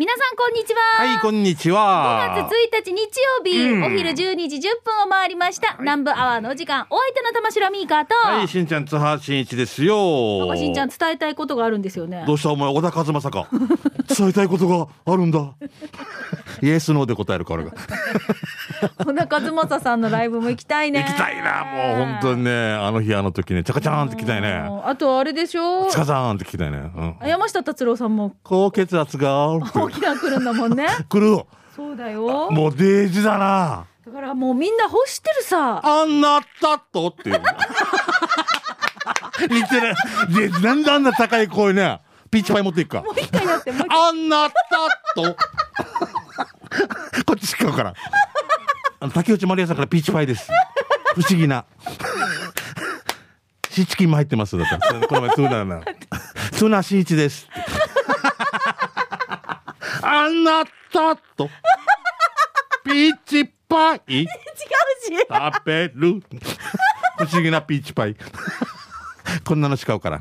皆さんこんにちは。はい、こんにちは。5月1日日曜日、うんお昼12時10分を回りました。南部アワーのお時間、お相手の玉城ミーカーと、はい、しんちゃん、津波しんいちですよ。なんかしんちゃん伝えたいことがあるんですよねど。うしたお前、小田和正か。伝えたいことがあるんだ。イエスノーで答えるからが。小田和正さんのライブも行きたいね。行きたいな、もう本当にね、あの日あの時ね、チャカチャーンって来たいね。あとあれでしょ？チャカチャーンって来たいね。うん。山下達郎さんも高血圧が沖縄来るんだもんね。来る。そうだよ。もうデージだな。だからもうみんな欲してるさ。あんなったと？っていう。似てる。で、なんであんな高い声ね。ピーチパイ持っていくか。もう一回やって、もう一回。あんなったと？こっちから。あの竹内まりやさんからピーチパイです。不思議な。シーチキンも入ってますだったら。この前ツーナーな。ツーナーしんいちです。あんなったと。ピーチパイ 違うし。食べる。不思議なピーチパイ。こんなのしかうから。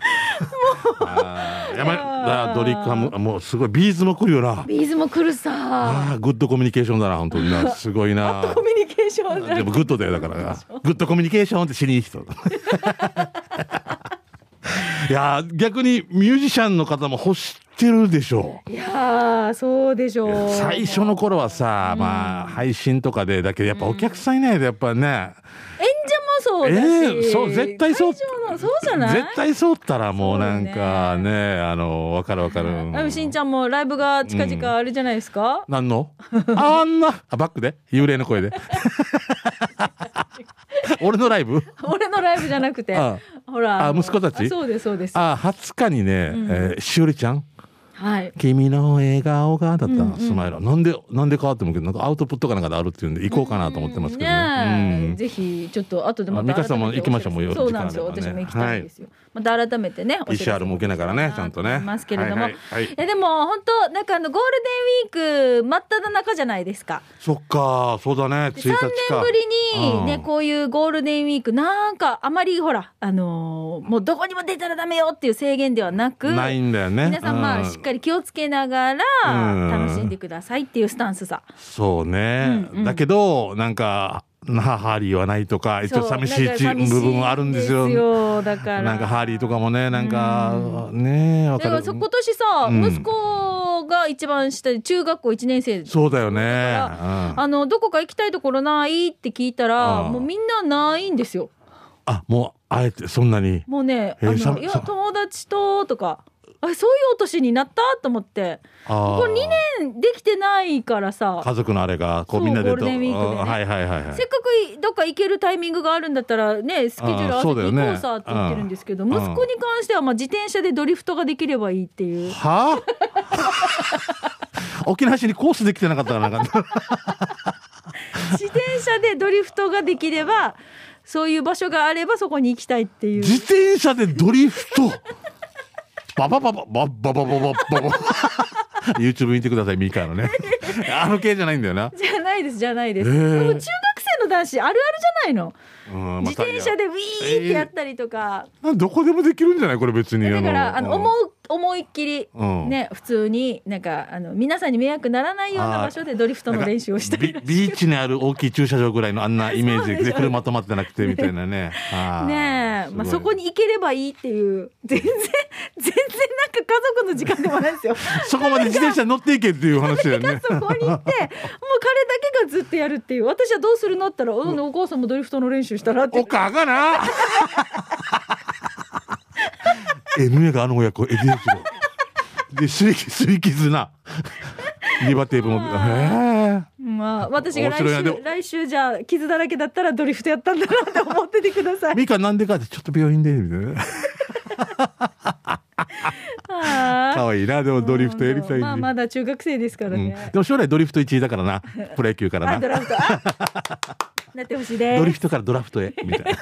あーやばい。だドリカム、もうすごい。ビーズも来るよな。ビーズも来るさ。ああ、グッドコミュニケーションだな、本当にな。すごいな。コミュニケーションだでもグッドだよ、だからな。グッドコミュニケーションって知りにいい人。いやー、逆にミュージシャンの方も欲してるでしょう。いやー、そうでしょう。最初の頃はさ、まあ、配信とかで、だけどやっぱお客さんいないと、やっぱね、演者もそうだし、ええそう絶対そう。会場のそうじゃない？絶対そうったらもうなんかね、あの、わかるわかる。あのしんちゃんもライブが近々あるじゃないですか、何の？あんな、あ、バックで？幽霊の声で。俺のライブ？俺のライブじゃなくて。あほらのあ息子たち？あそうですそうです。あ、20日にね、えーしおりちゃん？はい。君の笑顔がだった、スマイル。なんで、なんでかって思うけど、なんかアウトプットかなんかであるっていうんで、行こうかなと思ってますけど。ね。ぜひちょっと後でまたあ美香さんも行きましょう。もうそうなんですよ。私も行きたいんですよ、また改めてねお知らせ ECR も受けながらね、ちゃんとね。ますけれども、はいはいはいいやでも本当なんかあのゴールデンウィーク真っ只中じゃないですかそっか、そうだね、1日3。年ぶりにね、うんこういうゴールデンウィークなんかあまりほらあのーもうどこにも出たらダメよっていう制限ではなくないんだよね。皆さんまあうしっかり気をつけながら楽しんでくださいっていうスタンスさ。そうね、うんうんだけど、なんか、なハーリーはないとか、一応寂しいちそうなんか寂し部分はあるんですよ。よだから。なんかハーリーとかもね、なんか、ねわかる。だからそ今年さ、うん息子が一番下で中学校1年生そうだよね。あのどこか行きたいところないって聞いたらうんもうみんなないんですよ。あ、もう、あえて、そんなに。もうね、あのいやさ友達ととかあそういうお年になった？と思って。あこれ2年できてないからさ。家族のあれが、こうみんなでゴールデンウィークではいはいはいはい。せっかくどっか行けるタイミングがあるんだったらねスケジュール合わせて行こうさって言ってるんですけど、うん。息子に関してはまあ自転車でドリフトができればいいっていう。はあ？沖縄市にコースできてなかったらなんか。自転車でドリフトができればそういう場所があればそこに行きたいっていう。自転車でドリフトバババババババババババ YouTube 見てくださいミカのねあの系じゃないんだよな、じゃないですじゃないです、えーでも中学生の男子あるあるじゃないの、うんまあ自転車でウィーってやったりとか、どこでもできるんじゃないこれ別にだからあの。思う思いっきり、うん。ね普通になんかあの皆さんに迷惑ならないような場所でドリフトの練習をしたり。ビビーチにある大きい駐車場ぐらいのあんなイメージで車止まってなくてみたいなね。ねえ、まあ、そこに行ければいいっていう全然全然なんか家族の時間でもないんですよ。そこまで自転車乗っていけっていう話だよね。そこに行ってもう彼だけがずっとやるっていう。私はどうするのって言ったら、うん、お母さんもドリフトの練習したらって。おかがな。MA があの親子エディエチロ。で、すり、すり傷な。リバテープも。へえ。まあ私が来週来週じゃあ傷だらけだったらドリフトやったんだなって思っててください。ミカなんでかって、ちょっと病院で、みたいな。あ可愛いな、でもドリフトやりたい。まあまだ中学生ですからうん、ね。でも将来ドリフト1位だからな。プロ野球からな。あドラフトあなってほしいです。ドリフトからドラフトへ、みたいな。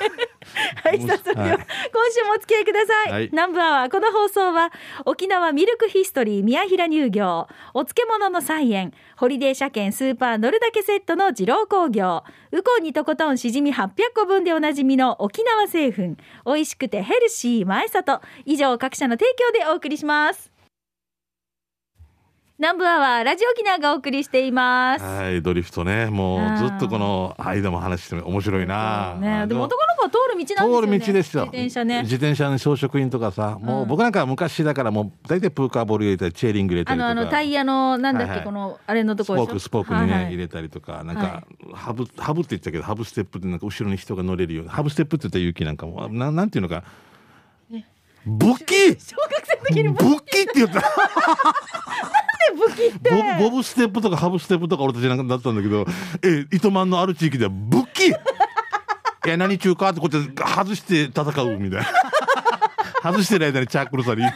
はい、さあそれでは、はい。今週もお付き合いください。はい。南部アワー、この放送は、沖縄ミルクヒストリー宮平乳業、お漬物の菜園、ホリデー車検スーパー乗るだけセットの二郎工業、ウコンにとことんしじみ800個分でおなじみの沖縄製粉、美味しくてヘルシー前里、以上各社の提供でお送りします。南部アワーラジオ沖縄がお送りしています。はい、ドリフトね、もうずっとこの間も話しても面白いな。ね、でも男の子は通る道なんですよ、ね。通る道ですよ。自転車ね。自転車の装飾品とかさ、もう僕なんか昔だからもう大体プーカーボール入れたり、チェーリング入れたりとか。あの、あのタイヤの、なんだっけ、はいはいこの、あれのところスポーク、スポークにね、はいはい入れたりとか、なんか、ハブ、ハブって言ってたけど、ハブステップってなんか後ろに人が乗れるような、ハブステップって言ったら勇気なんかも、ななんていうのか。武器小学生の時に武器って言った。武器って。ボブステップとかハブステップとか俺たちなんかだったんだけど、え、糸満のある地域では武器 いや、何中かってこうやって外して戦うみたいな。外してる間にチャックルさり。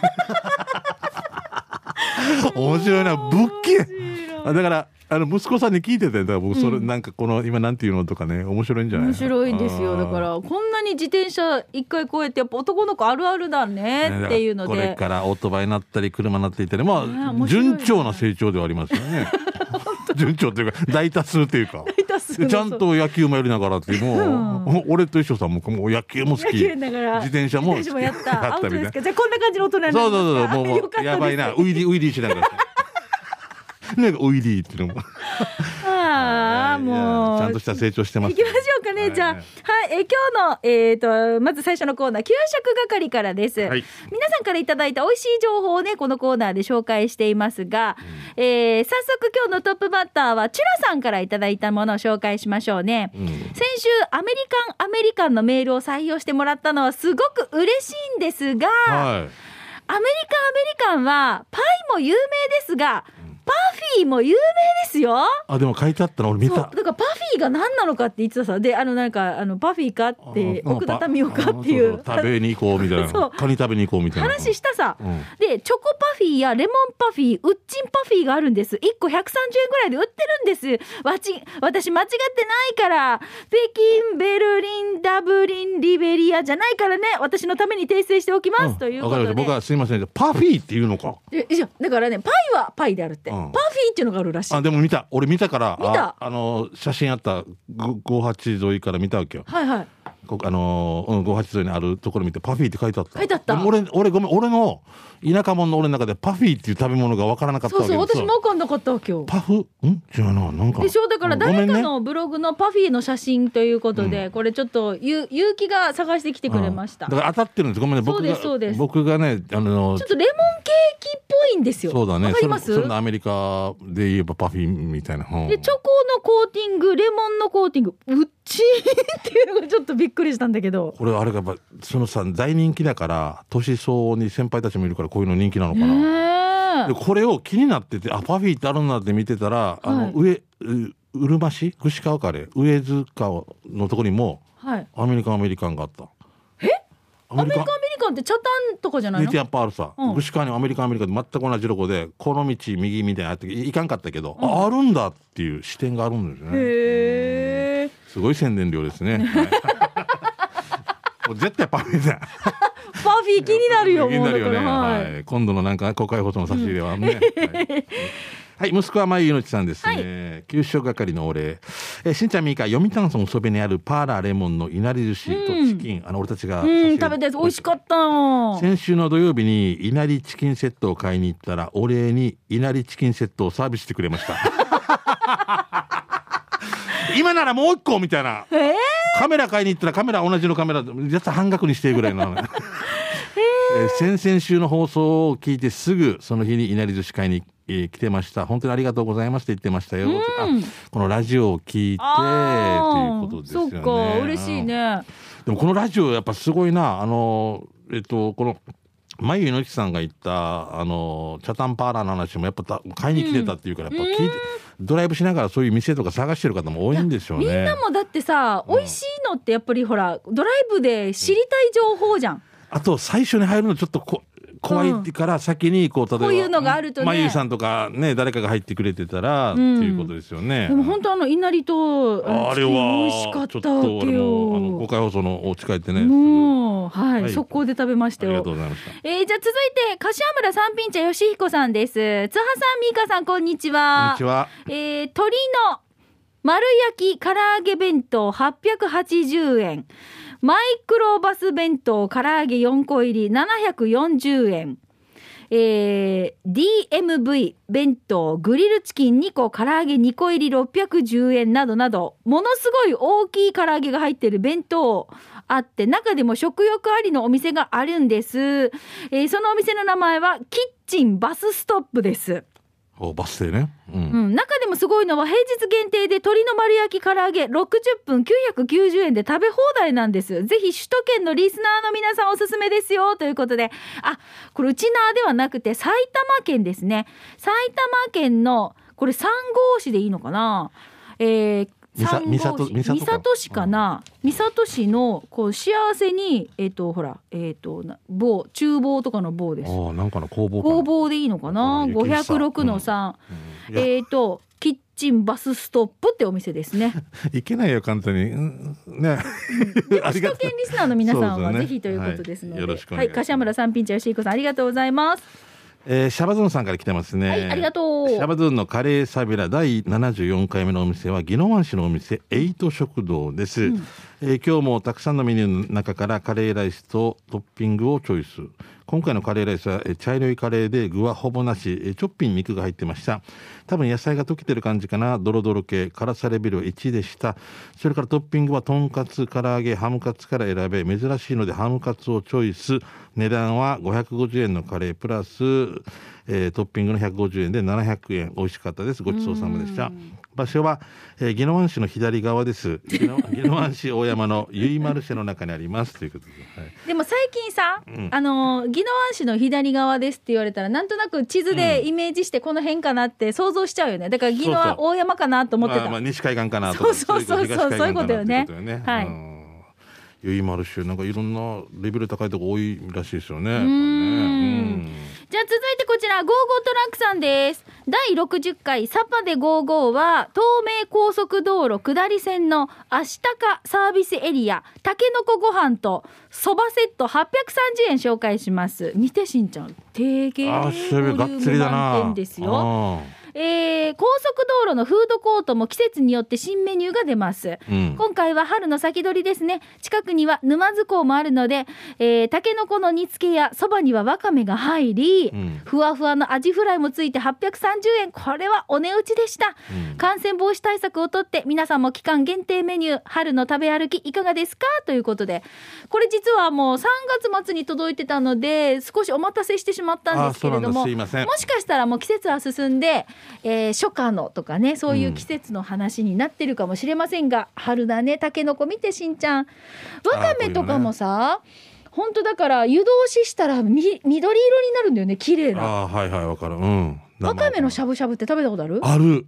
面白いな、武器あだから、あの、息子さんに聞いてたよ。だから僕、それ、なんかこの、今なんていうのとかね、面白いんじゃない？面白いんですよ。だかあら、こんなに自転車一回こうやって、やっぱ男の子あるあるだーねっていうのこれで。からオートバイになったり、車になっていったり、まねあ、順調な成長ではありますよね。順調というか、大多数というか。ちゃんと野球もやりながらってもう、俺と一緒さんももう野球も好き自転車もやった。アウトみたいな。じゃあこんな感じの大人になりまそうそうそうもうやばいなウイリーウイリーしながらなんかウイリーっていうのも。ああ、もう。ちゃんとした成長してます行きましょうかね、はい。じゃあ、はい、えー今日の、えー、と、まず最初のコーナー、給食係からです。はい。皆さんからいただいた美味しい情報をね、このコーナーで紹介していますが、えー早速今日のトップバッターは、チュラさんからいただいたものを紹介しましょうね。うん。先週、アメリカン、アメリカンのメールを採用してもらったのはすごく嬉しいんですが、はい。アメリカン、アメリカンは、パイも有名ですが、パフィーも有名ですよ。あでも書いてあったの俺見そう。ただからパフィーが何なのかって言ってたさ。であのなんかあのパフィーかってあ奥田民生かっていう。うそう食べに行こうみたい そう。なカニ食べに行こうみたいな。話したさ、うん。でチョコパフィーやレモンパフィーウッチンパフィーがあるんです。1個130円ぐらいで売ってるんです。わち私間違ってないから。北京ベルリンダブリンリベリアじゃないからね。私のために訂正しておきます、うん。というわかりました。ことで僕はすいませんパフィーっていうのか。えいやだからねパイはパイであるって、うん。パフィーっていうのがあるらしい。あでも見た。俺見たから見た。ああの写真あった。ご58沿いから見たわけよ。はいはいこあのーうん、58沿いにあるところ見てパフィーって書いてあった。書いてあった。俺俺ごめん俺の田舎者の俺の中でパフィーっていう食べ物が分からなかったそうそう私も分かんなかったわ今日パフ？ん？違うな。なんか。でしょ？だから誰かのブログのパフィーの写真ということで、これちょっとゆ結城が探してきてくれました、うんだから当たってるんです。ごめんね。僕がすそうです。僕がねあのちょっとレモンケーキっぽいんですよ。そうだね。わかります？それそアメリカで言えばパフィーみたいな、うん。でチョコのコーティングレモンのコーティングうっちーっていうのがちょっとびっくりしたんだけど。これあれがやっぱそのさ大人気だから年相応に先輩たちもいるからこういうの人気なのかな、でこれを気になっててあパフィーってあるんだって見てたら、あのはい。上ううるま市？串川カレー上塚のところにもはい。アメリカンアメリカンがあった。え？アアメリカンアメリカンってチャタンとかじゃないの？やっぱあるさ、うん。串川にアメリカンアメリカンで全く同じロゴでこの道右みたいなっていかんかったけど、ああるんだっていう視点があるんですよね。へえすごい宣伝量ですね、絶対パフィーだ。パフィー気になるよ気になるよね、ははい。い、今度のなんか公開放送の差し入れはね、はい。はい、息子は前命さんですね。給食係のお礼。えー、しんちゃんみーか、読谷村そべにあるパーラーレモンのいなり寿司とチキン、あの、俺たちが。うん食べたやつ。美味しかった。の先週の土曜日にいなりチキンセットを買いに行ったら、お礼にいなりチキンセットをサービスしてくれました。今ならもう一個みたいな。えーカメラ買いに行ったらカメラ同じのカメラやつ半額にしてぐらいの、えー先々週の放送を聞いてすぐその日にいなり寿司買いに、えー来てました。本当にありがとうございますって言ってましたよ、あこのラジオを聞いてということですよね。そっか嬉しいね。でもこのラジオやっぱすごいな。あのえっとこのまゆいのちさんが言ったあのチャタンパーラーの話もやっぱた買いに来てたっていうから、やっぱ聞いてドライブしながらそういう店とか探してる方も多いんでしょうね。みんなもだってさ、美味しいのってやっぱりほらドライブで知りたい情報じゃん。あと最初に入るのちょっとこ怖いから先にこう例えばこういうのがあるとねまゆいさんとかね誰かが入ってくれてたら、んっていうことですよね。でも本当あのいなりとあれチキン美味しはかったわけ俺もあの公よ。開放送のお家帰ってね。もうはい、はい速攻で食べましたよありがとう。ございました。えー、じゃあ続いて柏村三品茶よしひこさんです。津波さんみーかさんこんにちこんはにち。は。えー、鶏の丸焼き唐揚げ弁当880円。マイクロバス弁当唐揚げ4個入り740円。えー DMV 弁当グリルチキン2個唐揚げ2個入り610円などなどものすごい大きい唐揚げが入ってる弁当あって中でも食欲ありのお店があるんです、えーそのお店の名前はキッチンバスストップですおバス停ね。うん。うん、中でもすごいのは平日限定で鶏の丸焼き唐揚げ60分990円で食べ放題なんです。ぜひ首都圏のリスナーの皆さんおすすめですよということで、あ、これうちなーではなくて埼玉県ですね。埼玉県のこれ三郷市でいいのかな？えー三郷市か三郷市かな、三郷市のこう幸せにえっ、とほらえっ、とな棒厨房とかの棒ですああ、なんかの工房。工房でいいのかなあ雪房506の3、うんえっ、とキッチンバスストップってお店ですね。いけないよ、簡単に。うんね。ありがとう首都圏リスナーの皆さんはぜひということですので、はいよろしくお願いしますはい、柏村三品茶吉彦さんありがとうございます。えーシャバズーンさんから来てますね。はい、ありがとう。シャバズーンのカレーサビラ第74回目のお店は宜野湾市のお店エイト食堂です、え今日もたくさんのメニューの中からカレーライスとトッピングをチョイス。今回のカレーライスはえ茶色いカレーで具はほぼなしえーチョッピン肉が入ってました。多分野菜が溶けてる感じかな。ドロドロ系辛さレベル1でした。それからトッピングはとんかつ唐揚げハムカツから選べ珍しいのでハムカツをチョイス。値段は550円のカレープラス、えートッピングの150円で700円。美味しかったです。ごちそうさまでした。場所は、えー、宜野湾市の左側です。宜野湾市大山のゆいマルシェの中にあります。ということで、はい。でも最近さ、ん。あの宜野湾市の左側ですって言われたらなんとなく地図でイメージしてこの辺かなって想像しちゃうよね。だから宜野湾大山かなと思ってた、まあまあ、西海岸かなとかそうそうそうそう。そういうことよね。はいうん。ゆい。マルシェなんかいろんなレベル高いとこ多いらしいですよね。やっぱりん。ねじゃあ続いてこちらゴーゴートラックさんです。第60回サパでゴーゴーは東名高速道路下り線の愛鷹サービスエリアたけのこご飯とそばセット830円紹介します。見てしんちゃん定芸あボリューム満点ですよ。あえー高速道路のフードコートも季節によって新メニューが出ます。ーうん今回は春の先取りですね。近くには沼津港もあるので、えー、タケノコの煮付けやそばにはわかめが入り、うんふわふわのアジフライもついて830円。これはお値打ちでした。うん感染防止対策をとって皆さんも期間限定メニュー春の食べ歩きいかがですか？ということでこれ実はもう3月末に届いてたので少しお待たせしてしまったんですけれどもだすいませんもしかしたらもう季節は進んで、えー初夏のとかねそういう季節の話になってるかもしれませんが、春だねたけのこ見てしんちゃん。わかめとかもさ本当だから湯通ししたらみ緑色になるんだよね綺麗な。あーはいはいわかる。うん。わかめのしゃぶしゃぶって食べたことある？ある。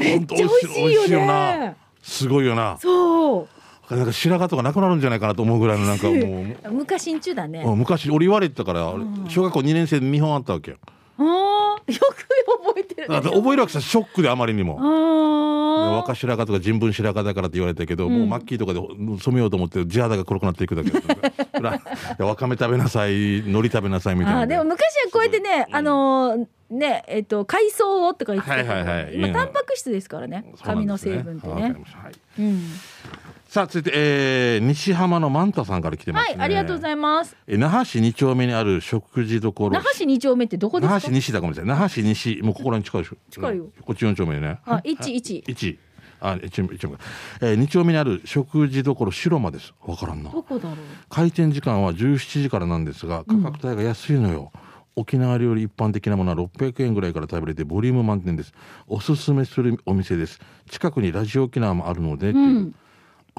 めっちゃ美味しいよね。な。すごいよな。そう。なんか白髪とかなくなるんじゃないかなと思うぐらいのなんかもう。昔んちゅだね。うん昔俺言われてたから小学校2年生で見本あったわけよああ、よく覚えてるね。だって覚えるわけさショックであまりにも。ああ。若白髪とか人文白髪だからって言われたけど、もうマッキーとかで染めようと思って地肌が黒くなっていくだけだったほら わかめ食べなさい海苔食べなさいみたいな。あーでも昔はこうやってね、あのーねえっと海藻をとか言ってたけど、はいはいはい。今うんタンパク質ですからね。髪の成分ってね。はい。うんさあ続いて、えー、西浜のマンタさんから来てますね。はいありがとうございます。え那覇市2丁目にある食事処。那覇市二丁目ってどこですか？那覇市西だかもしれない。那覇市西もうここらに近いでしょ。近いよ。うん。こっち4丁目でね。あ一一。一。あ一丁目一丁目。えー、2丁目にある食事処白間です。わからんな。どこだろう？開店時間は17時からなんですが価格帯が安いのよ、沖縄料理一般的なものは600円ぐらいから食べれてボリューム満点です。おすすめするお店です。近くにラジオ沖縄もあるので、うん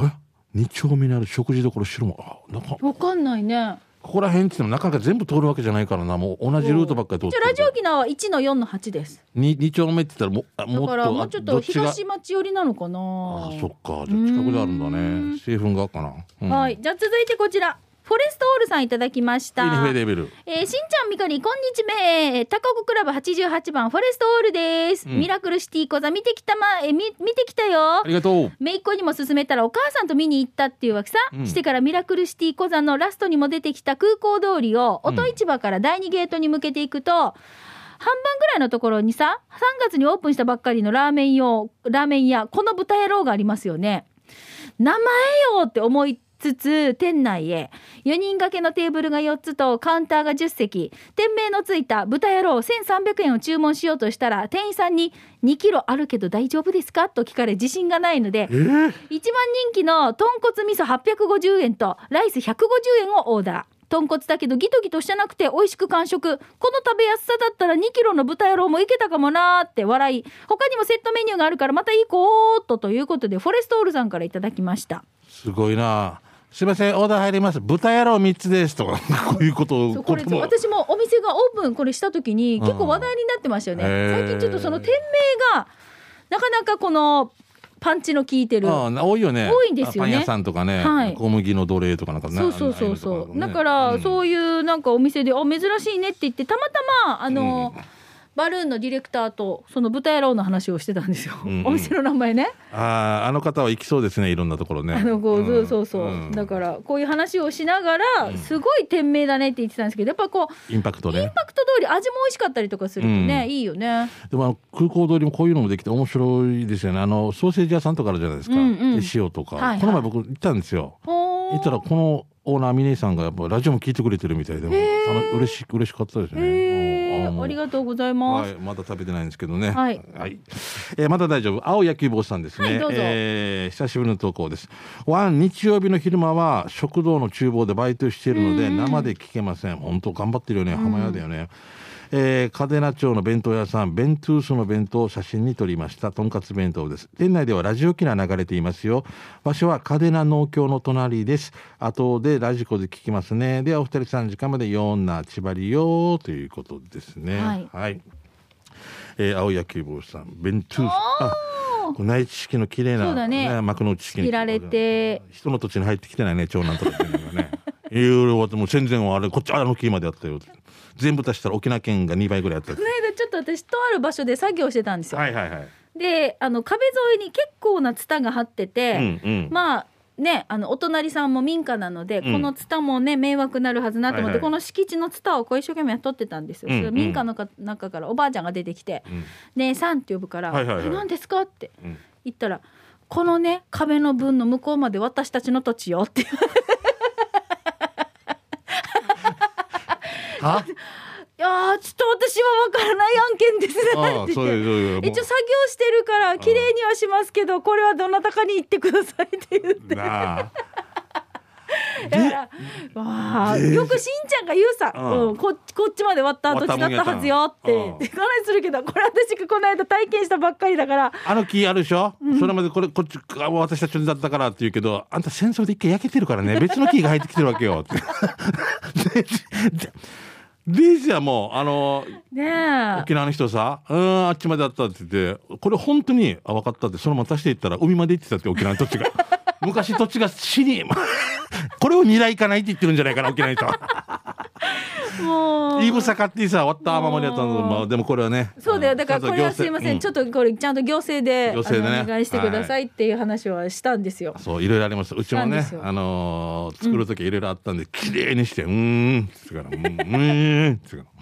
え？二丁目にある食事処白間あなんかわかんないね。ここら辺って言ってもなかなか全部通るわけじゃないからな。もう同じルートばっかり通ってるじゃあラジオ沖縄は一の四の八ですに二丁目って言ったらももっとからもうちょっと東町寄りなのかな。あそっか。じゃあ近くであるんだうね製粉がかな、うん。はい。じゃあ続いてこちらフォレストオールさんいただきました。えーしんちゃんみかりこんにちめ。高子クラブ88番フォレストオールです、うん。ミラクルシティ講座見てきたまえみ見てきたよ。ありがとう。めいっ子にも勧めたらお母さんと見に行ったっていうわけさ、うん。してからミラクルシティ講座のラストにも出てきた空港通りをうん。音市場から第2ゲートに向けていくと、半分ぐらいのところにさ3月にオープンしたばっかりのラーメン用ラーメン屋この豚野郎がありますよね。名前よって思いつつ店内へ。4人掛けのテーブルが4つとカウンターが10席。店名のついた豚野郎1300円を注文しようとしたら店員さんに2キロあるけど大丈夫ですか？と聞かれ自信がないのでえー、一番人気の豚骨味噌850円とライス150円をオーダー。豚骨だけどギトギトしてなくて美味しく完食。この食べやすさだったら2キロの豚野郎もいけたかもなーって笑い。他にもセットメニューがあるからまた行こうとということでフォレストオールさんからいただきました。すごいな。すいません、オーダー入ります。豚野郎三つですとか、こういうことを。これ私もお店がオープンこれした時に結構話題になってましたよね、最近ちょっとその店名がなかなかこのパンチの効いてる。多いよね。多いんですよね。パン屋さんとかね、はい。小麦の奴隷とかなんかね。そうそうそうそう、だかうらん。そういうなんかお店で「あ珍しいね」って言ってたまたまあの、バルーンのディレクターとその豚野郎の話をしてたんですよ、うんうん。お店の名前ね。あああの方は行きそうですね、いろんなところね。あのこう、んそうそうそう、ん。だからこういう話をしながらすごい店名だねって言ってたんですけどやっぱこうインパクトインね。パクト通り味も美味しかったりとかするとね、うん。いいよね。でも空港通りもこういうのもできて面白いですよね。あのソーセージ屋さんとかあるじゃないですか。うんうん。で塩とか、はいはい。この前僕行ったんですよ。行ったらこのオーナーミネさんがやっぱラジオも聞いてくれてるみたいで、あの嬉し嬉しかったですね。ありがとうございます、はい、まだ食べてないんですけどね。はいえーまだ大丈夫。青野球帽さんですね。はいえー久しぶりの投稿です。ワン日曜日の昼間は食堂の厨房でバイトしているのでうん生で聞けません。本当頑張ってるよね。浜屋だよね。えー、嘉手納町の弁当屋さん、ベントゥースの弁当を写真に撮りました。とんかつ弁当です。店内ではラジオ機が流れていますよ。場所は嘉手納農協の隣です。後でラジコで聞きますね。ではお二人3時間までよんなちばりよということですね。はいはい。えー、青野球帽さん、ベントゥース。内地式の綺麗な、そうだね幕の内式に。切られて人の土地に入ってきてないね、長男とかっていうのがね。いろいろもう戦前はあれ、こっちあの木までやったよ。全部足したら沖縄県が2倍ぐらいやった。この間ちょっと私とある場所で作業してたんですよ、はいはいはい。であの壁沿いに結構なツタが張ってて、うんうん。まあね、あのお隣さんも民家なので、うん。このツタもね迷惑になるはずなと思って、はいはい。この敷地のツタをこう一生懸命取ってたんですよ、うんそれ民家のか中からおばあちゃんが出てきてうん「ねえさん」って呼ぶから「はいはいはいえ何ですか?」ってうん。言ったら「このね壁の分の向こうまで私たちの土地よ」ってあ いやーちょっと私は分からない案件ですね。一応作業してるから綺麗にはしますけどこれはどなたかに言ってくださいって言って。なあ。だからわあよくしんちゃんが言うさ、うん。うん、ここっちまで割った土地だったはずよって。割ったもんやった話するけどこれ私がこの間体験したばっかりだから。あの木あるでしょ、それまでこれこっちあ私たちだったからって言うけどあんた戦争で一回焼けてるからね。別の木が入ってきてるわけよ。っ て でででじゃあもうあのねえ。沖縄の人さ「うんあっちまであった」って言ってこれ本当にあ分かったってそのまま足していったら海まで行ってたって沖縄の土地が昔土地が死に。これを未来かないって言ってるんじゃないかな沖縄の人は。もう。いぶさかってさ割ったままでやったのまあでもこれはね。そうだよ。だからこれはすいません、ちょっっとこれちゃんと行政で行政でね。お願いしてくださいっていう話はしたんですよ、そういろいろありましたうちもねあのー作る時いろいろあったんで綺麗にして「うーん」っつから「うーん」っつってから。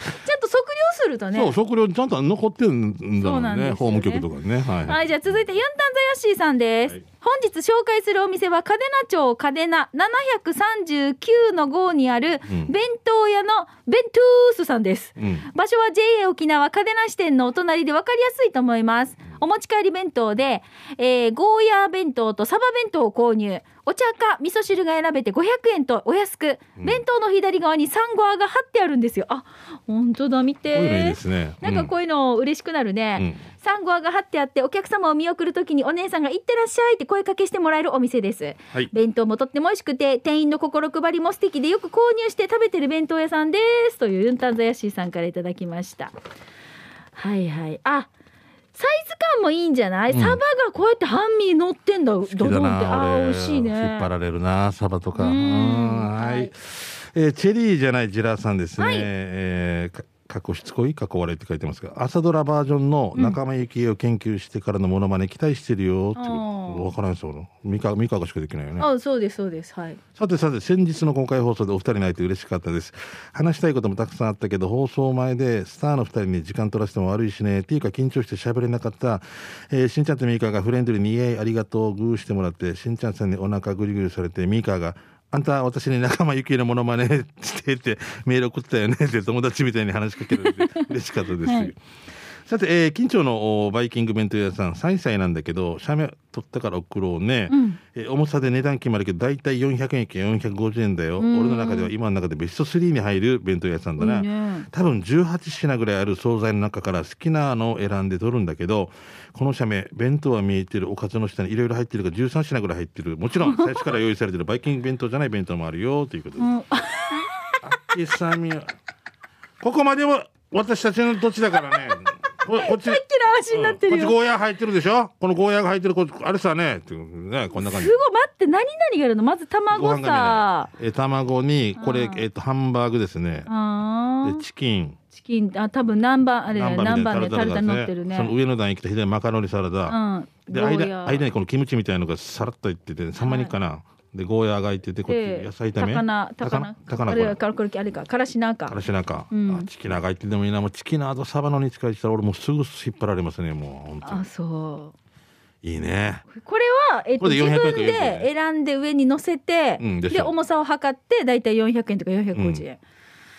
ちゃんと測量するとね。そう食料ちゃんと残ってるんだそもねうんなんね。法務局とかにね。はい、はい、じゃあ続いてユンタンザヤッシーさんです。はい本日紹介するお店は嘉手納町嘉手納739の号にあるうん弁当屋のベントゥースさんです。うん場所は JA 沖縄嘉手納支店のお隣で分かりやすいと思います。お持ち帰り弁当で、えーゴーヤー弁当とサバ弁当を購入。お茶か味噌汁が選べて500円とお安く、弁当の左側にサンゴアが貼ってあるんですよ。あ、本当だ、見て。なんかこういうの嬉しくなるね。サンゴアが貼ってあってお客様を見送るときにお姉さんが「行ってらっしゃい」って声かけしてもらえるお店です、はい。弁当もとっても美味しくて店員の心配りも素敵でよく購入して食べてる弁当屋さんですというユンタンザヤシーさんからいただきました。はいはい。あサイズ感もいいんじゃない、うん。サバがこうやって半身乗ってんだドドンって。あー美味しいね。引っ張られるなサバとか。はい、はい。えーチェリーじゃないジラさんですね、はい。えーか過去しつこい過去笑いって書いてますが朝ドラバージョンの仲間由紀恵を研究してからのモノマネ期待してるよって分からんですよ三河三河しかできないよね。あそうですそうです。はい。さてさて先日の公開放送でお二人に会えて嬉しかったです。話したいこともたくさんあったけど放送前でスターの二人に時間取らせても悪いしねっていうか緊張して喋れなかった、えーしんちゃんとミーカーがフレンドリーに「イエーイありがとう」グーしてもらってしんちゃんさんにお腹グリグリされてミーカーが「あんた私に仲間由紀恵のものまねしてってメール送ったよねって友達みたいに話しかけられて嬉しかったです、はい。さて、えー、近町のおバイキング弁当屋さん3歳なんだけど写メ取ったから送ろうね、うん。えー重さで値段決まるけど大体400円券450円だよ。うん。俺の中では今の中でベスト3に入る弁当屋さんだな、いいね。多分18品ぐらいある惣菜の中から好きなのを選んで取るんだけどこの写メ弁当は見えてるおかずの下にいろいろ入ってるから13品ぐらい入ってる。もちろん 最初から用意されてるバイキング弁当じゃない弁当もあるよということでうん。ここまでも私たちの土地だからねここっち。さっきの話になってるよ、こっちゴーヤー入ってるでしょ？このゴーヤーが入ってるこあれさねねこんな感じ。すごい待って何々があるの？まず卵さ。ねえ卵にこれえっとハンバーグですね。でチキン。チキン。あ多分南蛮あれ南蛮でタルタル乗ってるね。その上の段に来た左マカロニサラダ、うんで間間にこのキムチみたいのがさらっといってて3枚肉かな、でゴーヤーがいててこっちで野菜炒め？高菜高菜。高菜あれ。はからこれあれかからしなか。からしなんか、うん。あチキナーがいてでもいいなもうチキナーとサバの煮使いしたら俺もうすぐ引っ張られますねもう本当あにそう。いいね。これは、えっと、これで400自分円か400円で。選んで上に乗せて、うんで重さを測ってだいたい400円とか450円、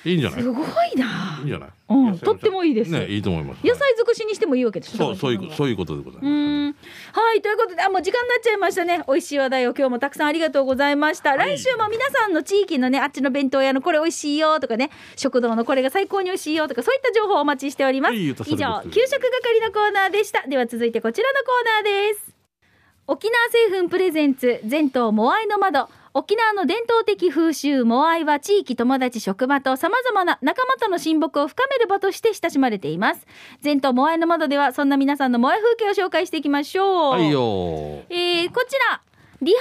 いいんじゃない？すごいな。いいんじゃない、うんとってもいいです。ねいいと思います。野菜尽くしにしてもいいわけでしょ？そうそういううそういうことでございます、うん。はいということであもう時間になっちゃいましたね。美味しい話題を今日もたくさんありがとうございました、来週も皆さんの地域のねあっちの弁当屋のこれ美味しいよとかね食堂のこれが最高に美味しいよとかそういった情報をお待ちしております、はい以上給食係のコーナーでした。では続いてこちらのコーナーです沖縄製粉プレゼンツ全島モアイの窓。沖縄の伝統的風習モアイは地域友達職場と様々な仲間との親睦を深める場として親しまれています。全島モアイの窓ではそんな皆さんのモアイ風景を紹介していきましょう。はいよえーこちらリハ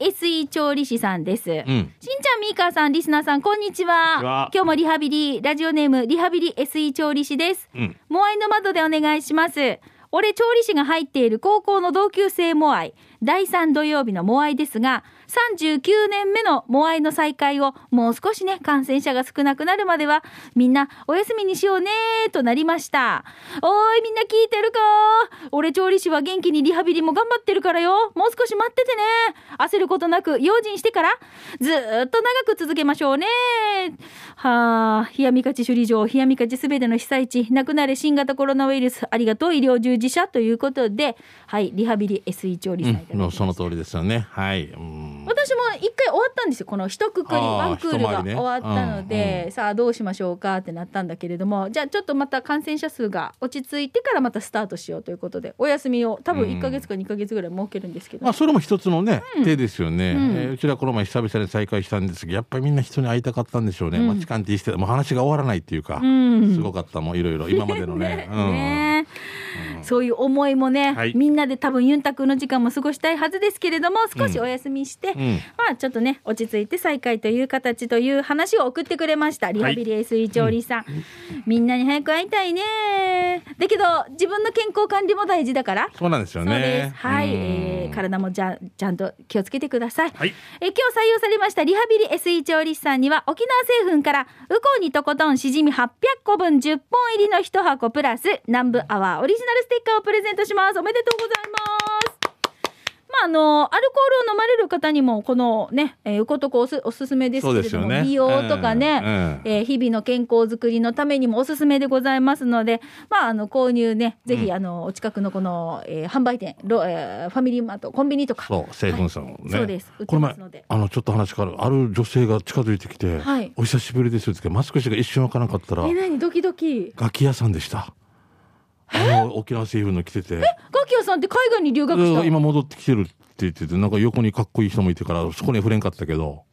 ビリ SE 調理師さんです、うん。しんちゃん、みーかーさん、リスナーさん、こんにちは。こんにちは。今日もリハビリ、ラジオネーム、リハビリ SE 調理師です。うん。モアイの窓でお願いします。俺、調理師が入っている高校の同級生も愛、第3土曜日のモアイですが、39年目のモアイの再開を、もう少しね、感染者が少なくなるまでは、みんなお休みにしようねとなりました。おい、みんな聞いてるか俺、調理師は元気にリハビリも頑張ってるからよ。もう少し待っててね。焦ることなく、用心してから、ずっと長く続けましょうね。はあ、冷やみかち首里城、冷やみかちすべての被災地、亡くなれ新型コロナウイルス、ありがとう医療従事者ということで、はい、リハビリ SE 調理さんいただきうん、ました。その通りですよね。はい、うん、私も一回終わったんですよ。この一括りあーワンクールが終わったので、うんうん。さあどうしましょうかってなったんだけれども。じゃあちょっとまた感染者数が落ち着いてからまたスタートしようということでお休みを多分うん1か月か2か月ぐらい設けるんですけど、まあそれも一つのね、手ですよね、うん。えーうちらこの前久々に再会したんですけどやっぱりみんな人に会いたかったんでしょうね、うん。マチカンティしてもう話が終わらないっていうか、うん。すごかったもんいろいろ。今までのね。うん。ねそういう思いもね、はい。みんなで多分ユンタクの時間も過ごしたいはずですけれども少しお休みして、うん。まあちょっとね落ち着いて再開という形という話を送ってくれましたリハビリ SE 調理さん、みんなに早く会いたいね。だけど自分の健康管理も大事だから。そうなんですよね。す。はい、うん。えー体もじゃちゃんと気をつけてください。はい。えー今日採用されましたリハビリ SE 調理師さんには沖縄製粉からウコンにとことんしじみ800個分10本入りの1箱プラス南部アワーオリジナルステッカーをプレゼントします。おめでとうございます。まああのアルコールを飲まれる方にもこのね、えー、ウコトコおすおすすめですけれども、ね。美容とかね、うんうん。えー日々の健康づくりのためにもおすすめでございますので、まあ、あの購入ねぜひ、うん。あのお近くのこの、えー販売店ロ、えーファミリーマートコンビニとか。そう成分さんね、そうです。売ってこの前ますので。あのちょっと話変わる。ある女性が近づいてきて、はい。お久しぶりですってマスク氏が一瞬わからなかったらえ何？ドキドキ。楽器屋さんでしたあの沖縄製粉の着ててガキヤさんって海外に留学した？うん今戻ってきてるって言っててなんか横にかっこいい人もいてからそこには触れんかったけど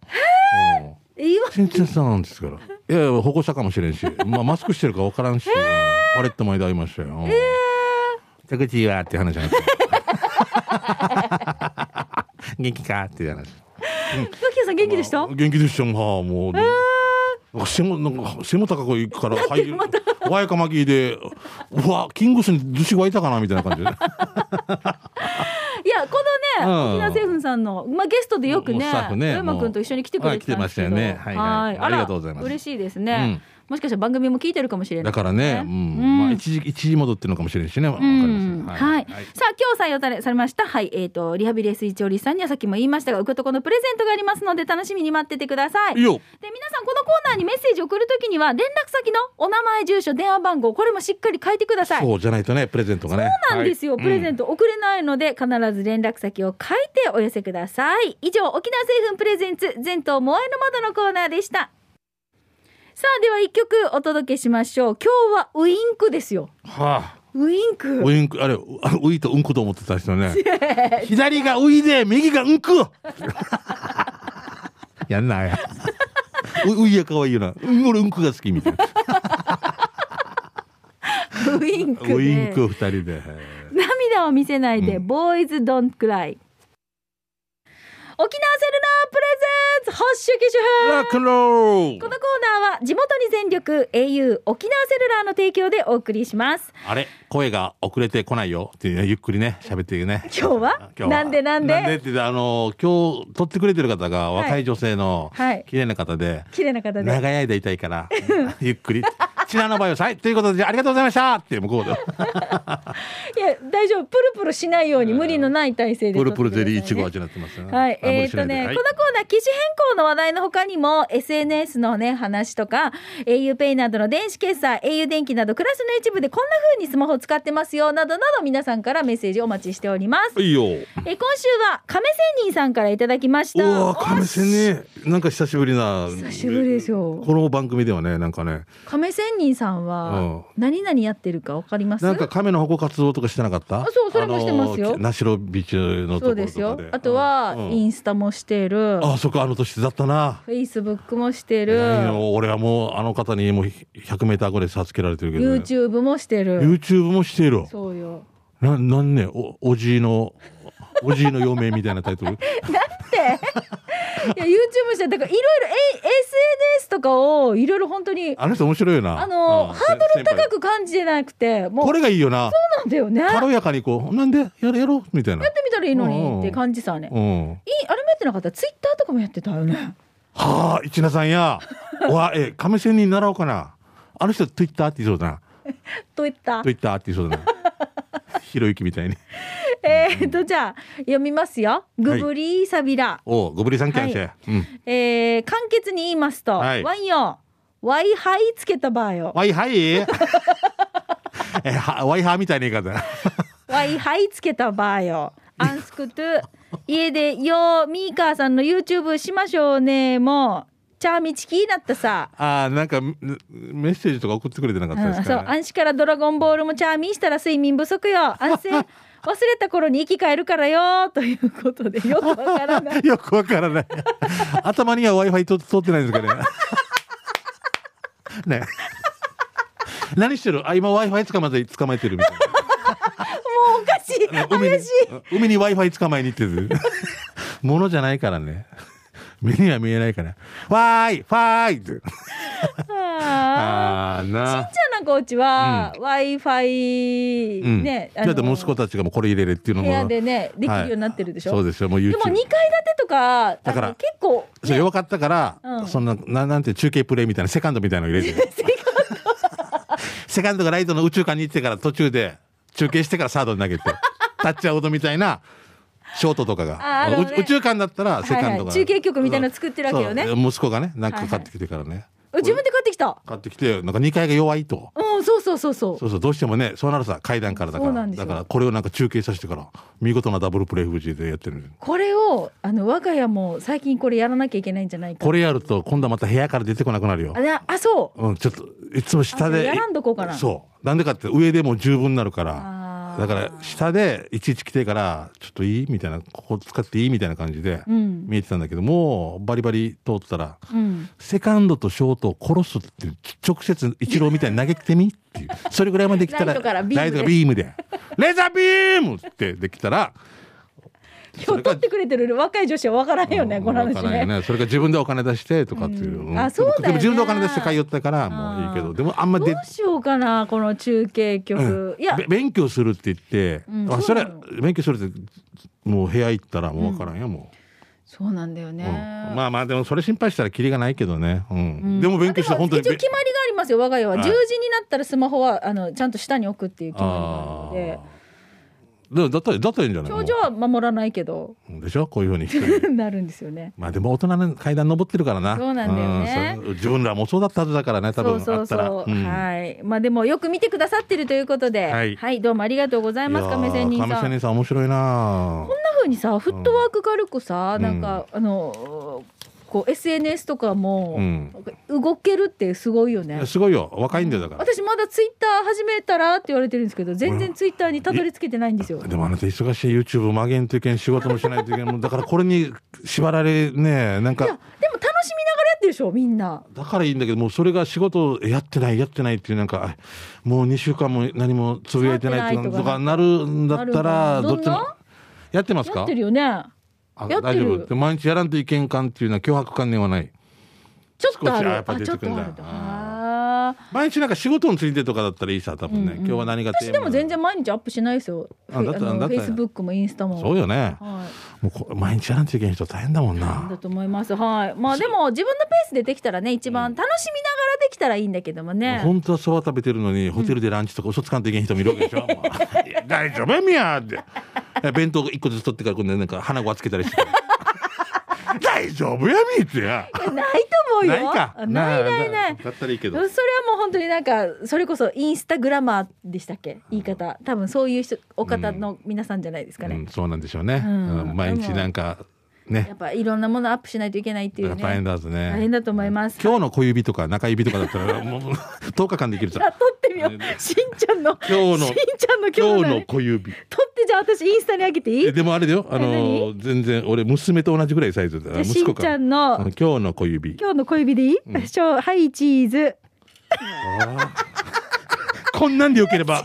うんえ今新鮮さんなんですから。いやいや、保護者かもしれんし、まあ、マスクしてるか分からんし、パレット前で会いましたよ。ええー。口はって話じゃなくて。元気か？っていう話。ガキヤさん元気でした、元気でしたもう。背も、なんか背も高くいくから、入る。ワイカマキでうわキングスに寿司湧いたかなみたいな感じ。でいやこのね、うん。沖縄製粉さんの、まあ、ゲストでよくねもうスタッフね君と一緒に来てくれてたんですけど。はい来てましたよね。はいはい。ありがとうございます。嬉しいですね、もしかしたら番組も聞いてるかもしれない。だからね、うん。まあ、一時一時戻ってるのかもしれんしね、わかりうん。まはい、せんさあ今日採用されされました。はい。えっ、とリハビリエスイチオリさんにはさっきも言いましたが受けとこのプレゼントがありますので楽しみに待っててください。で皆さんこのコーナーにメッセージを送るときには連絡先のお名前住所電話番号これもしっかり書いてください。そうじゃないとねプレゼントがね。そうなんですよ、はいプレゼント送れないので必ず連絡先を書いてお寄せください。以上沖縄製粉プレゼンツ全島モアイの窓のコーナーでしたさあでは一曲お届けしましょう。今日はウインクですよ。はあ。ウインク。ウインクあれあウイとうんこと思ってた人ね。左がウイで右がうんくやんなや。ウウイや可愛いよな。うん俺うんこが好きみたいな。ウインクでウインク二人で。涙を見せないで、うボーイズドンクライ沖縄セルラー presents ハッシュ機種変ロックンロールこのコーナーは地元に全力 au 沖縄セルラーの提供でお送りします。あれ声が遅れてこないよ。っていうねゆっくりね喋ってね。今日は？なんでなんで？なんでってあの今日撮ってくれてる方が若い女性のはい。綺麗な方で、綺麗な方で。長い間いたいから ゆっくり「ちなの場合ははい。ということでありがとうございました」って向こうで いや大丈夫。プルプルしないように無理のない体勢でプルプルゼリーいちごは味になってますよはい、あえーっとね、このコーナー、機種変更の話題の他にも、SNS のね、話とか、auPay などの電子決済、au 電気など、暮らしの一部でこんな風にスマホを使ってますよ、などなど、皆さんからメッセージをお待ちしております。いいよ。えー今週は、亀仙人さんからいただきましうた。わ亀仙ねなんか久しぶりな。久しぶりですよ。この番組ではねなんかね。亀仙人さんうんは、何々やってるかわかります？なんか亀の保護活動とかしてなかった？あそうそれもしてますよナシロビーチのとこそうでですよ。あとは、うんインスタもしてる。あそこあの年だったなフェイスブックもしてる。俺はもうあの方にもう100メーターぐらい差つけられてるけど、ね、YouTube もしてる。YouTube もしているそうよ。ななんねおおじいのおじいの嫁みたいなタイトル？いや YouTube してだからいろいろえ SNS とかをいろいろ本当にあの人面白いよな。あのうん。ハードル高く感じてなくてもうこれがいいよな。そうなんだよね。やって軽やかにこうなんでやるやろう？みたいな。みたらいいのにって感じさね、いいうんあれもやってなかった？ツイッターとかもやってたよね。はあ一名さんや。わえ亀仙人習おうかな。あの人 Twitter って言いそうだな。といった Twitter って言いそうだな。ひろゆきみたいにえーっとじゃあ読みますよ。グブリーサビラ、おうごぶりさんキャンシェ、うん。えー簡潔に言いますと、はい。ワンよワイハイつけた場合よわいはいえはワイハーみたいな言い方。ワイハイつけた場合よアンスクトゥ家でよミーカーさんの YouTube しましょうね。もうチャーミチキになったさ。ああなんかメメッセージとか送ってくれてなかったですうん、そうか、ね暗視からドラゴンボールもチャーミーしたら睡眠不足よ。安静忘れた頃に生き返るからよということでよくわからない よくわからない。頭には Wi-Fi と通ってないんですかね。ね。何してる？あ、今 Wi-Fi 捕まえて、捕まえてるみたいもうおかしいな。海に怪しい、海に Wi-Fi 捕まえに行ってる。ものじゃないからね。目には見えないから。わーいファーイって。あーあーな。じゃあなんかうちは w i f i うん。ね、だって息子たちがもうこれ入れれっていうのも。部屋でねできるようになってるでしょ、そうですよ。もう YouTube。でも2階建てとかだから結構、そう弱かったから、うん。そんなななんて中継プレイみたいなセカンドみたいなの入れて セカンド。がライトの宇宙間に行ってから途中で中継してからサードに投げてタッチアウトみたいなショートとかが、宇宙間だったらセカンドが、はいはい。中継局みたいなの作ってるわけよね。息子がねなんか買ってきてからね、自分で買ってきた？買ってきてなんか2階が弱いと。うんそうそうそうそう。そうそうどうしてもねそうなるさ階段からだから。だからこれをなんか中継させてから見事なダブルプレイフジでやってる。これをあの我が家も最近これやらなきゃいけないんじゃないか。これやると今度はまた部屋から出てこなくなるよ。あれあそう。うん、ちょっといつも下であやらんどこうかな。そう。なんでかって上でも十分になるからだから下でいちいち来てからちょっといいみたいなここ使っていいみたいな感じでうん。見えてたんだけどもうバリバリ通ったらうん。セカンドとショートを殺すって直接一郎みたいに投げてみっていう。それぐらいまで来たらライトからビームで。ライトがビームで。レーザービームってできたら今日取ってくれてる若い女子は分からんよね、この話ね。ね。それから自分でお金出してとかっていう、うん。あそうだ自分でお金出して通ったからもういいけど。でもあんまでどうしようかな、この中継曲。いや、べ勉強するって言って、うん。あそれ勉強するってもう部屋行ったらもう分からんよ、もそうなんだよう、ね。うん。まあまあでもそれ心配したらキリがないけどね、うん。でも勉強して本当に一応決まりがありますよ、我が家は。はい。10時になったらスマホはあのちゃんと下に置くっていう決まりがあるので、でだったらだったらいいんじゃない長女は守らないけど、でしょ？こういうふうに なるんですよね。まあでも大人の階段登ってるからな。そうなんだよね。うん自分らもそうだったはずだからね多分そうそうそう、うん。はい。まあでもよく見てくださってるということで、はい。はい、どうもありがとうございます、亀仙人さん。亀仙人さん面白いなこんな風にさフットワーク軽くさ、うん。なんかあのこう SNS とかもうん。動けるってすごいよね、すごいよ。若いんだよだから。私まだツイッター始めたらって言われてるんですけど全然ツイッターにたどり着けてないんですよ、でもあなた忙しい YouTube 曲げんといけん仕事もしないといけん だからこれに縛られねなんいやでも楽しみながらかやってるでしょみんな。だからいいんだけどもうそれが仕事やってないやってないっていうなんかあもう2週間も何もつぶやいてないとかなるんだったらどっちもやってますか？やってるよね大丈夫。で毎日やらんといけんかんっていうのは脅迫観念はない。ちょっとある。やっぱ出ちょてくんだ毎日なんか仕事についてとかだったらいいさ多分ね、うんうん。今日は何が私でも全然毎日アップしないですよ。あだったらフェイスブックもインスタも。そうよね。はい。もうこ毎日やらんといけん人大変だもんな。だと思います。はい。まあでも自分のペースでできたらね、一番楽しみなできたらいいんだけどもね。本当はそば食べてるのにホテルでランチとか嘘つかんといけん人もいるわけでしょ、も ういや大丈夫。やみや。ってえ弁当一個ずつ取ってから今度なんか花子つけたりして。大丈夫やみってや。ないと思うよ。ないか。ないないない。だったらいいけど。それはもう本当になんかそれこそインスタグラマーでしたっけ？言い方。多分そういう人お方の皆さんじゃないですかね、うん、そうなんでしょうね、毎日なんかね。やっぱいろんなものアップしないといけないっていうね。大変だぞね。大変だと思います。今日の小指とか中指とかだったら もう10日間できるさあ撮ってみようしんちゃんの今日のしんちゃんの今日の小指撮ってじゃあ私インスタに上げていいえでもあれだよあのえ全然俺娘と同じぐらいサイズだじゃあしんちゃんのうん今日の小指今日の小指でいい、うんはいチーズこんなんでよければ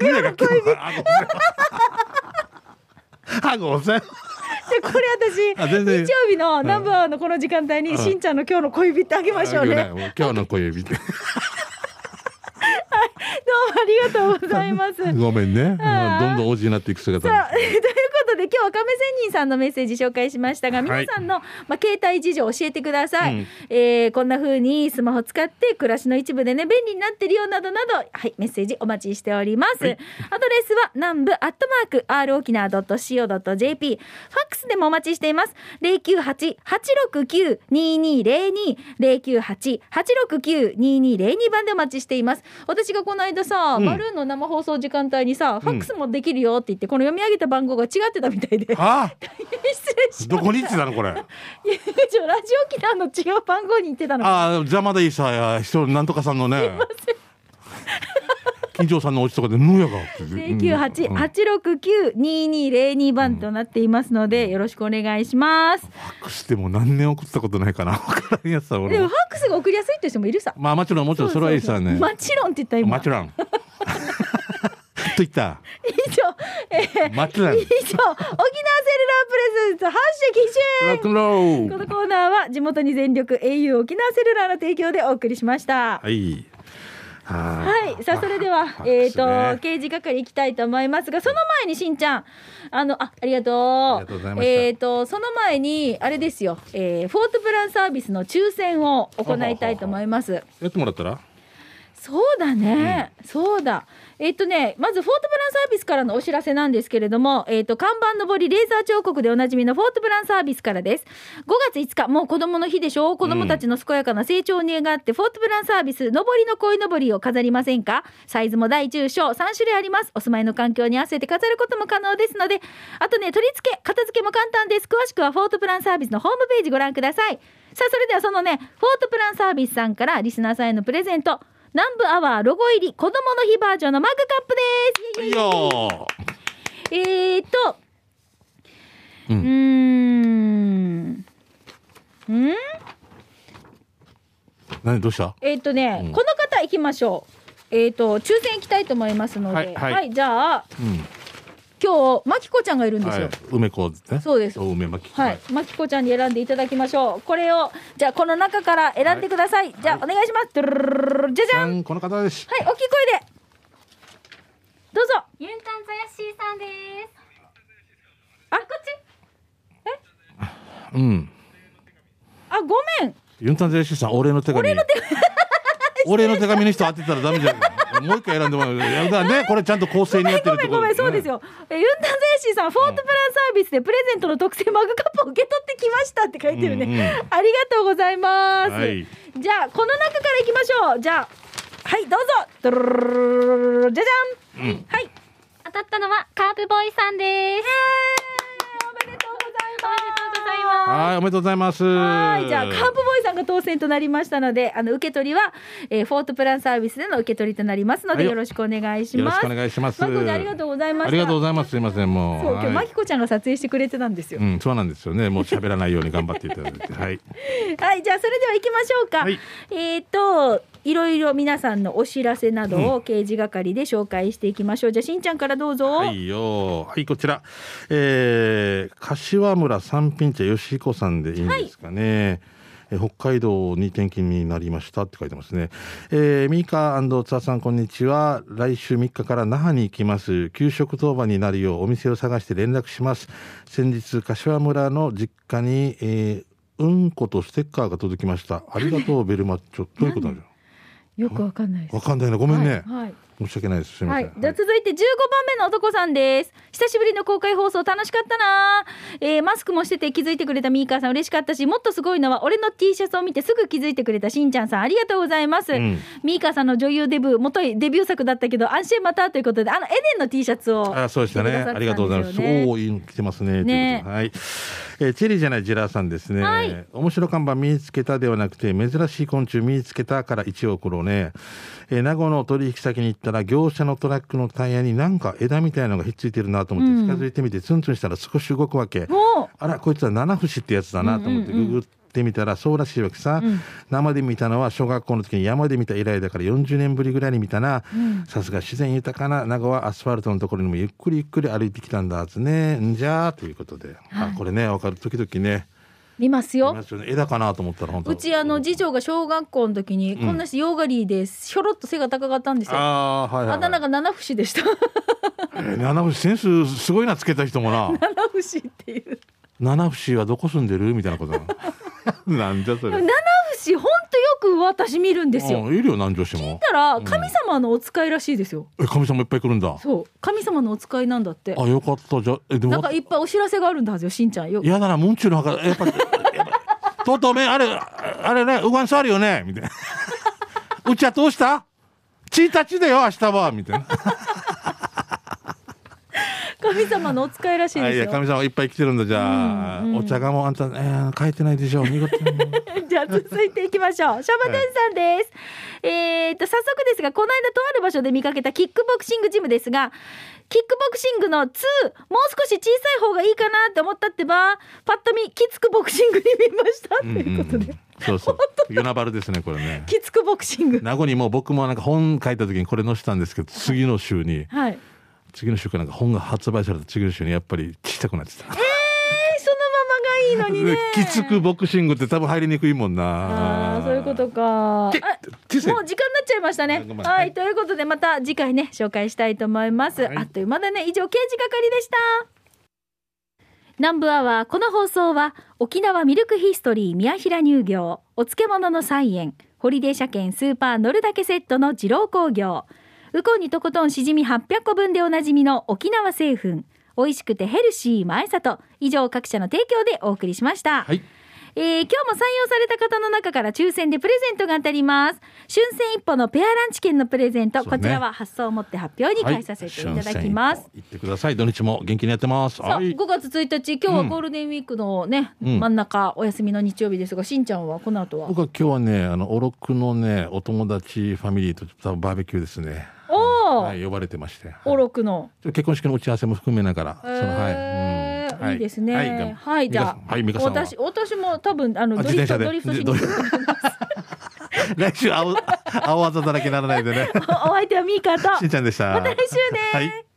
胸が今日あごめんなさいでこれ私日曜日のナンバーのこの時間帯にうん。しんちゃんの今日の小指ってあげましょうね。どうももう今日の小指で ありがとうございます。ごめんね。どんどん王子になっていく姿今日は亀仙人さんのメッセージ紹介しましたが皆さんの、まあ、携帯事情を教えてください、うん。えーこんな風にスマホ使って暮らしの一部でね便利になってるよなどなどはいメッセージお待ちしております、はい。アドレスは南部アットマーク r 沖縄 .co.jp ファックスでもお待ちしています。098-869-2202 098-869-2202番でお待ちしています。私がこの間さ、うん。バルーンの生放送時間帯にさファックスもできるよって言ってこの読み上げた番号が違ってたみたいで。あ失礼しどこに行ってたのこれ？いやちょラジオ沖縄の違う番号に行ってたの。ああ邪魔でいいさや人なんとかさんのね。金城さんのお家とかでぬやが零九八うん八六九二二零二番となっていますので、よろしくお願いします。ファックスでも何年送ったことないかなでもファックスが送りやすいって人もいるさ。まあもちろんもちろんそれはいいさね。もちろんって言った今。もちろんと言った。以上、えー、もちろん以上。沖縄セルラープレゼンツ発射基準このコーナーは地元に全力 au 沖縄セルラーの提供でお送りしました。はい。ははい、さあそれでは、えっ、と刑事係行きたいと思いますがその前にしんちゃん。あのあありがとう。えっ、とその前にあれですよ、えー、フォートプランサービスの抽選を行いたいと思います。やってもらったら？そうだね、そうだ。えっ、とねまずフォートプランサービスからのお知らせなんですけれどもえっ、と看板のぼりレーザー彫刻でおなじみのフォートプランサービスからです。5月5日もう子供の日でしょ？子供たちの健やかな成長を願って、フォートプランサービスのぼりの鯉のぼりを飾りませんか？サイズも大中小3種類あります。お住まいの環境に合わせて飾ることも可能ですので。あとね取り付け片付けも簡単です。詳しくはフォートプランサービスのホームページご覧ください。さあそれではそのねフォートプランサービスさんからリスナーさんへのプレゼント南部アワーロゴ入り子供の日バージョンのマグカップです。イエイイエイはいよえーっとうん。うん。何どうした？えーっとね、うん。この方行きましょう。えーっと抽選行きたいと思いますので。はい。はいじゃあうん今日まきこちゃんがいるんですよ、はい、梅子ですね。そうです梅巻き。はい、まきこちゃんに選んでいただきましょう。これを、じゃあ、この中から選んでください。じゃあ、お願いします。じゃじゃん。この方です。大きい声で。どうぞ。ユンタンザヤッシーさんです。あ、こっち。うん。あ、ごめん。ユンタンゼイシーさん、お礼の手紙。お礼の手紙。お礼の手紙の人当てたらダメじゃん。もう一回選んでもらう。だからね、これちゃんと構成にやってるってことごめんごめん、そうですよ。えユンタンシーさん、フォートプランサービスでプレゼントの特製マグカップを受け取ってきましたって書いてるね。うんうんありがとうございます。はいじゃあ、この中からいきましょう。じゃあ、はい、どうぞ。じゃじゃん。うんはい。当たったのはカープボーイさんです。おはい、おめでとうございます。はい、じゃあカープボーイさんが当選となりましたので、あの受け取りは、えー、フォートプランサービスでの受け取りとなりますので、はいよろしくお願いします。よろしくお願いします。まこちゃんありがとうございました。ありがとうございます。すいません、もう。そう、今日はいまきこちゃんが撮影してくれてたんですよ。うん、そうなんですよね。もう喋らないように頑張っていただいて。はい。はい、じゃあそれでは行きましょうか。はいえっ、と。いろいろ皆さんのお知らせなどを刑事係で紹介していきましょう。じゃあしんちゃんからどうぞ。はいよ。はい、こちら。えー、柏村三品茶よしこさんでいいんですかね。えー北海道に転勤になりましたって書いてますね。えー、ミーカーツアさんこんにちは。来週3日から那覇に行きます。給食当番になるようお店を探して連絡します。先日、柏村の実家に、えー、うんことステッカーが届きました。ありがとう、ベルマッチョ。どういうことなんだよくわかんない。わかんないな。ごめんね。はいはい申し訳ないです。すみません。はい、じゃあ続いて15番目の男さんです久しぶりの公開放送楽しかったな、えーマスクもしてて気づいてくれたミーカーさん嬉しかったしもっとすごいのは俺の T シャツを見てすぐ気づいてくれたしんちゃんさんありがとうございます、うんミーカーさんの女優デビュー元いデビュー作だったけど安心またということであのエデンの T シャツをあそうでしたね。ありがとうございます。おお、い来てますね。ねはい。えーチェリーじゃないジェラーさんですね。はい面白看板見つけたではなくて、珍しい昆虫見つけたから1億ろね。えー名護の取引先に行ったら、業者のトラックのタイヤになんか枝みたいなのがひっついてるなと思って近づいてみて、ツンツンしたら少し動くわけ。おー。あら、こいつは七節ってやつだなと思ってうんうんうん。ググってみたらそうらしいわけさ、うん。生で見たのは小学校の時に山で見た以来だから40年ぶりぐらいに見たな。うん。さすが自然豊かな名護はアスファルトのところにもゆっくりゆっくり歩いてきたんだつね。んじゃーということで、はい。あこれねわかる。時々ね見ますよ。いますよね。枝かなと思ったら本当。うちあの次女が小学校の時に、ん。こんなしヨーガリーでひょろっと背が高かったんですよ。ああはいはい、あだ名はいが七節でした。えー七節センスすごいなつけた人もな。七節っていう。七節はどこ住んでる？みたいなことな なんじゃそれ。七節ほんとよく私見るんですよ。うんいるよ南城市も。たら神様のお使いらしいですよ、え神様いっぱい来るんだ。そう。神様のお使いなんだって。あよかった。じゃあえでもなんかいっぱいお知らせがあるんだはずよしんちゃん。よ嫌だな、ムンチュの墓、やっぱ、やっぱとうとうめ、あれ、あれね、うがんさあるよね、みたいな。うちはどうした？1日だよ、明日は、みたいな。神様のお使いらしいですよ神様いっぱい来てるんだ、じゃあ。うんうんお茶がもうあんた、えー、書いてないでしょ、見事に。じゃあ続いていきましょう。シャバテンさんです。えーっと、早速ですが、この間とある場所で見かけたキックボクシングジムですが、キックボクシングの2、もう少し小さい方がいいかなって思ったってば、パッと見、きつくボクシングに見ました。ということで、そうそう。ユナバルですね、これね。きつくボクシング。名護にも僕もなんか本書いた時にこれ載せたんですけど、次の週に、はい。次の週からなんか本が発売された次の週にやっぱり小さくなってた。えー、そのままがいいのにね。きつくボクシングって多分入りにくいもんな。ああ、そういうことか。もう時間になっちゃいましたねは、はいいということでまた次回ね紹介したいと思います。はいあっという間だね。以上刑事係でした。南部アワーこの放送は沖縄ミルクヒストリー宮平乳業お漬物の菜園ホリデー車検スーパー乗るだけセットの二郎工業ウコンにとことんしじみ800個分でおなじみの沖縄製粉美味しくてヘルシー前里以上各社の提供でお送りしました。はい。えー今日も採用された方の中から抽選でプレゼントが当たります。春戦一歩のペアランチ券のプレゼント、ねこちらは発送をもって発表に返させていただきます。行ってください。土日も元気にやってます。さあ、はい。5月1日、今日はゴールデンウィークのね、うん真ん中、お休みの日曜日ですが、しんちゃんはこの後は？僕は今日はね、あの、おろくのね、お友達ファミリーとバーベキューですね。はい、呼ばれてまして。おろくの。結婚式の打ち合わせも含めながら、その、はい。いいですね。はいはい、じゃあ、はい美香さんは私、私も多分、あの、あドリフト、ドリフトしに。来週青、青あざだらけにならないでね。お相手はミーカーと、しんちゃんでした。また来週ね。はい。